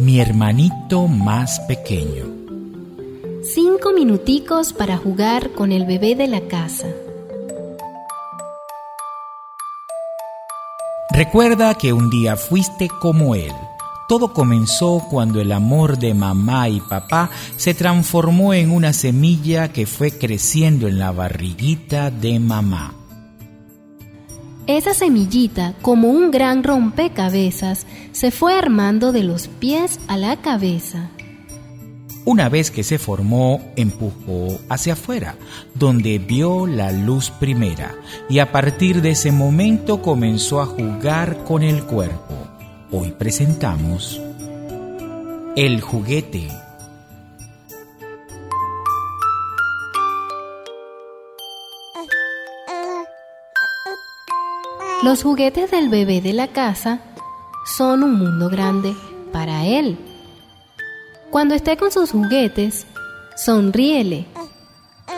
Mi hermanito más pequeño. Cinco minuticos para jugar con el bebé de la casa. Recuerda que un día fuiste como él. Todo comenzó cuando el amor de mamá y papá se transformó en una semilla que fue creciendo en la barriguita de mamá. Esa semillita, como un gran rompecabezas, se fue armando de los pies a la cabeza. Una vez que se formó, empujó hacia afuera, donde vio la luz primera, y a partir de ese momento comenzó a jugar con el cuerpo. Hoy presentamos el juguete. Los juguetes del bebé de la casa son un mundo grande para él. Cuando esté con sus juguetes, sonríele.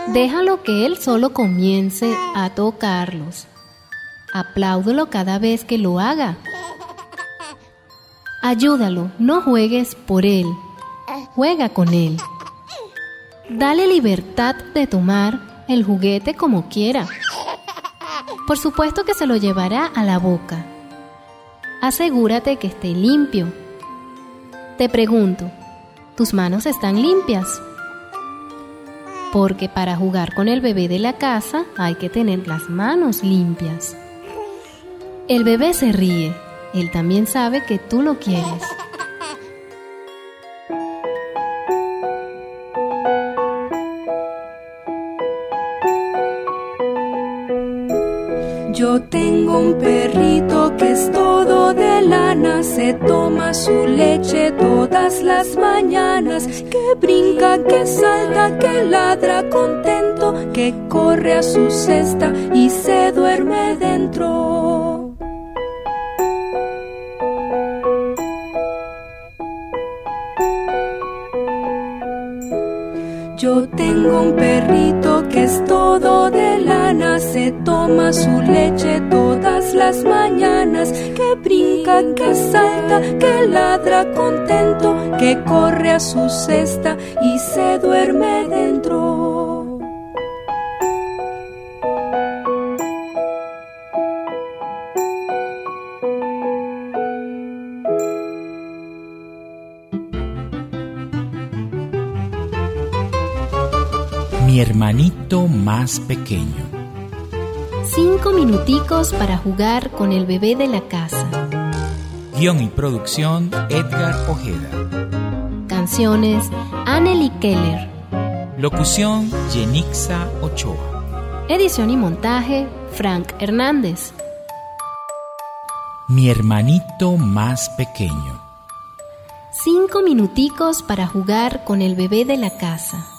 Déjalo que él solo comience a tocarlos. Apláudelo cada vez que lo haga. Ayúdalo, no juegues por él. Juega con él. Dale libertad de tomar el juguete como quiera. Por supuesto que se lo llevará a la boca. Asegúrate que esté limpio. Te pregunto, ¿tus manos están limpias? Porque para jugar con el bebé de la casa hay que tener las manos limpias. El bebé se ríe. Él también sabe que tú lo quieres. Yo tengo un perrito que es todo de lana, se toma su leche todas las mañanas, que brinca, que salta, que ladra contento, que corre a su cesta y se duerme dentro. Yo tengo un perrito que es todo toma su leche todas las mañanas, que brinca, que salta, que ladra contento, que corre a su cesta y se duerme dentro. Mi hermanito más pequeño. Cinco minuticos para jugar con el bebé de la casa. Guión y producción Edgar Ojeda. Canciones Anneli Keller. Locución Yenixa Ochoa. Edición y montaje Frank Hernández. Mi hermanito más pequeño. Cinco minuticos para jugar con el bebé de la casa.